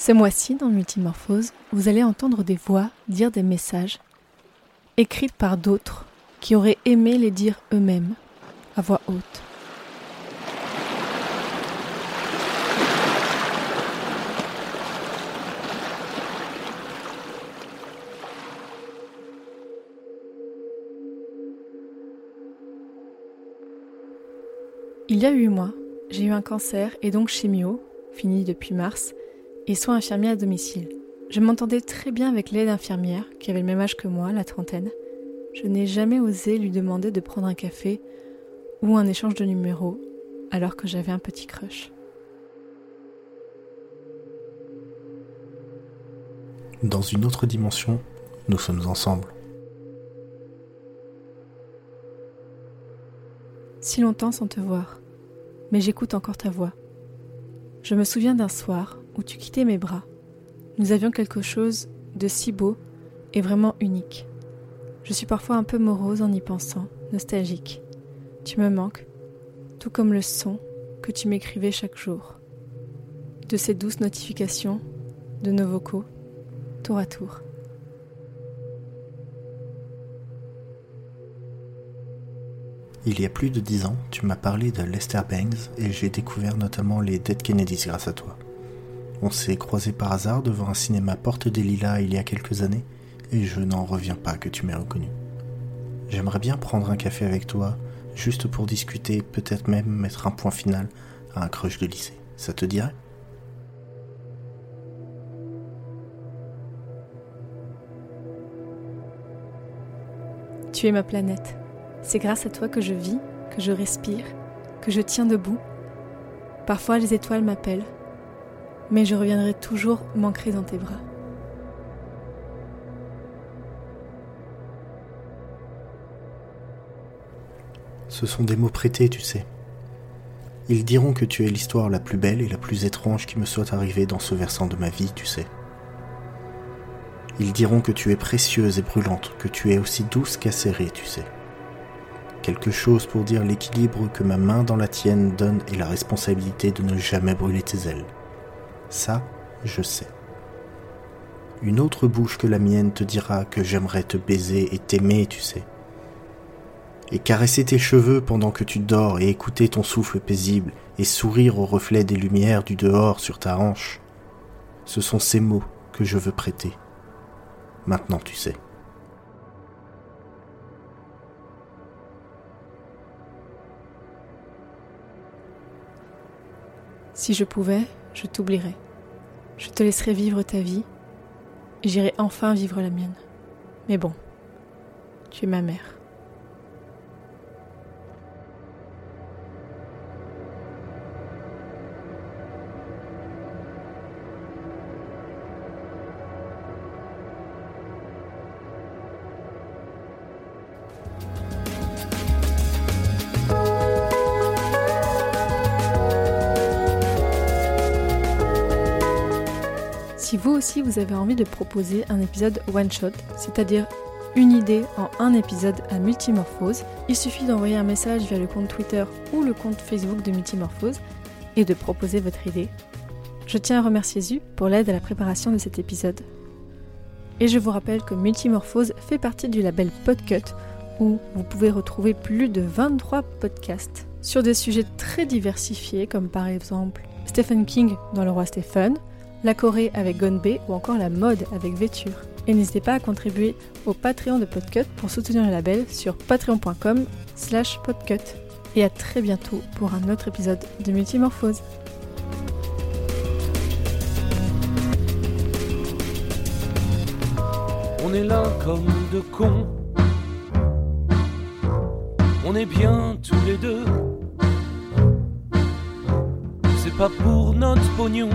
Ce mois-ci, dans Multimorphose, vous allez entendre des voix dire des messages écrits par d'autres qui auraient aimé les dire eux-mêmes, à voix haute. Il y a huit mois, j'ai eu un cancer et donc chimio, fini depuis mars, et soins infirmiers à domicile. Je m'entendais très bien avec l'aide infirmière, qui avait le même âge que moi, la trentaine. Je n'ai jamais osé lui demander de prendre un café ou un échange de numéros, alors que j'avais un petit crush. Dans une autre dimension, nous sommes ensemble. Si longtemps sans te voir, mais j'écoute encore ta voix. Je me souviens d'un soir où tu quittais mes bras. Nous avions quelque chose de si beau et vraiment unique. Je suis parfois un peu morose en y pensant, nostalgique. Tu me manques, tout comme le son que tu m'écrivais chaque jour. De ces douces notifications, de nos vocaux, tour à tour. Il y a plus de dix ans, tu m'as parlé de Lester Bangs et j'ai découvert notamment les Dead Kennedys grâce à toi. On s'est croisés par hasard devant un cinéma Porte des Lilas il y a quelques années et je n'en reviens pas que tu m'aies reconnu. J'aimerais bien prendre un café avec toi, juste pour discuter, peut-être même mettre un point final à un crush de lycée. Ça te dirait? Tu es ma planète. C'est grâce à toi que je vis, que je respire, que je tiens debout. Parfois les étoiles m'appellent, mais je reviendrai toujours m'ancrer dans tes bras. Ce sont des mots prêtés, tu sais. Ils diront que tu es l'histoire la plus belle et la plus étrange qui me soit arrivée dans ce versant de ma vie, tu sais. Ils diront que tu es précieuse et brûlante, que tu es aussi douce qu'acérée, tu sais. Quelque chose pour dire l'équilibre que ma main dans la tienne donne et la responsabilité de ne jamais brûler tes ailes. Ça, je sais. Une autre bouche que la mienne te dira que j'aimerais te baiser et t'aimer, tu sais. Et caresser tes cheveux pendant que tu dors et écouter ton souffle paisible et sourire au reflet des lumières du dehors sur ta hanche. Ce sont ces mots que je veux prêter. Maintenant tu sais. Si je pouvais, je t'oublierais. Je te laisserais vivre ta vie j'irai enfin vivre la mienne. Mais bon, tu es ma mère. Si vous aussi vous avez envie de proposer un épisode one shot, c'est-à-dire une idée en un épisode à Multimorphose, il suffit d'envoyer un message via le compte Twitter ou le compte Facebook de Multimorphose et de proposer votre idée. Je tiens à remercier Zu pour l'aide à la préparation de cet épisode. Et je vous rappelle que Multimorphose fait partie du label Podcut où vous pouvez retrouver plus de 23 podcasts sur des sujets très diversifiés comme par exemple Stephen King dans Le Roi Stephen, la Corée avec Gonbe ou encore la mode avec Vêture. Et n'hésitez pas à contribuer au Patreon de Podcut pour soutenir le label sur patreon.com slash podcut. Et à très bientôt pour un autre épisode de Multimorphose. On est là comme deux cons. On est bien tous les deux. C'est pas pour notre pognon,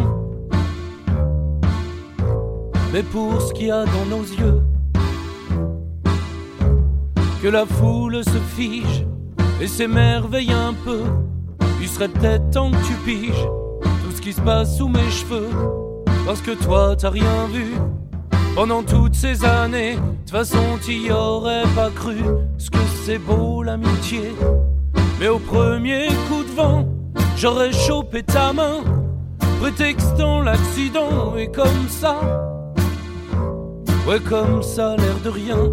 mais pour ce qu'il y a dans nos yeux. Que la foule se fige et s'émerveille un peu. Il serait peut-être temps que tu piges tout ce qui se passe sous mes cheveux. Parce que toi, t'as rien vu pendant toutes ces années. De toute façon, t'y aurais pas cru ce que c'est beau l'amitié. Mais au premier coup de vent, j'aurais chopé ta main, prétextant l'accident, et comme ça, ouais, comme ça, l'air de rien.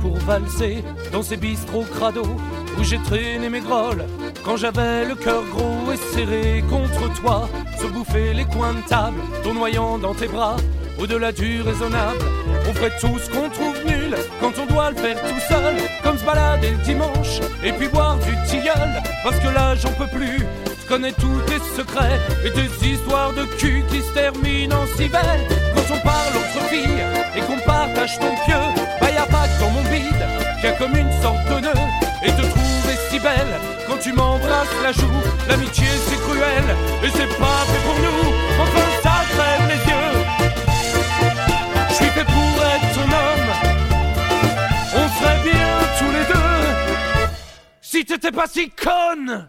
Pour valser dans ces bistrots crado où j'ai traîné mes grolles quand j'avais le cœur gros et serré contre toi, se bouffer les coins de table, tournoyant dans tes bras, au-delà du raisonnable. On ferait tout ce qu'on trouve nul quand on doit le faire tout seul, comme se balader le dimanche et puis boire du tilleul, parce que là j'en peux plus. Connais tous tes secrets et tes histoires de cul qui se terminent en si belle. Quand on parle entre filles et qu'on partage ton pieu, bah y a pas dans mon bide qu'il y a comme une sorte de nœud et te trouver si belle quand tu m'embrasses la joue. L'amitié c'est cruel et c'est pas fait pour nous. Enfin ça crève les yeux. Je suis fait pour être ton homme. On serait bien tous les deux si t'étais pas si conne.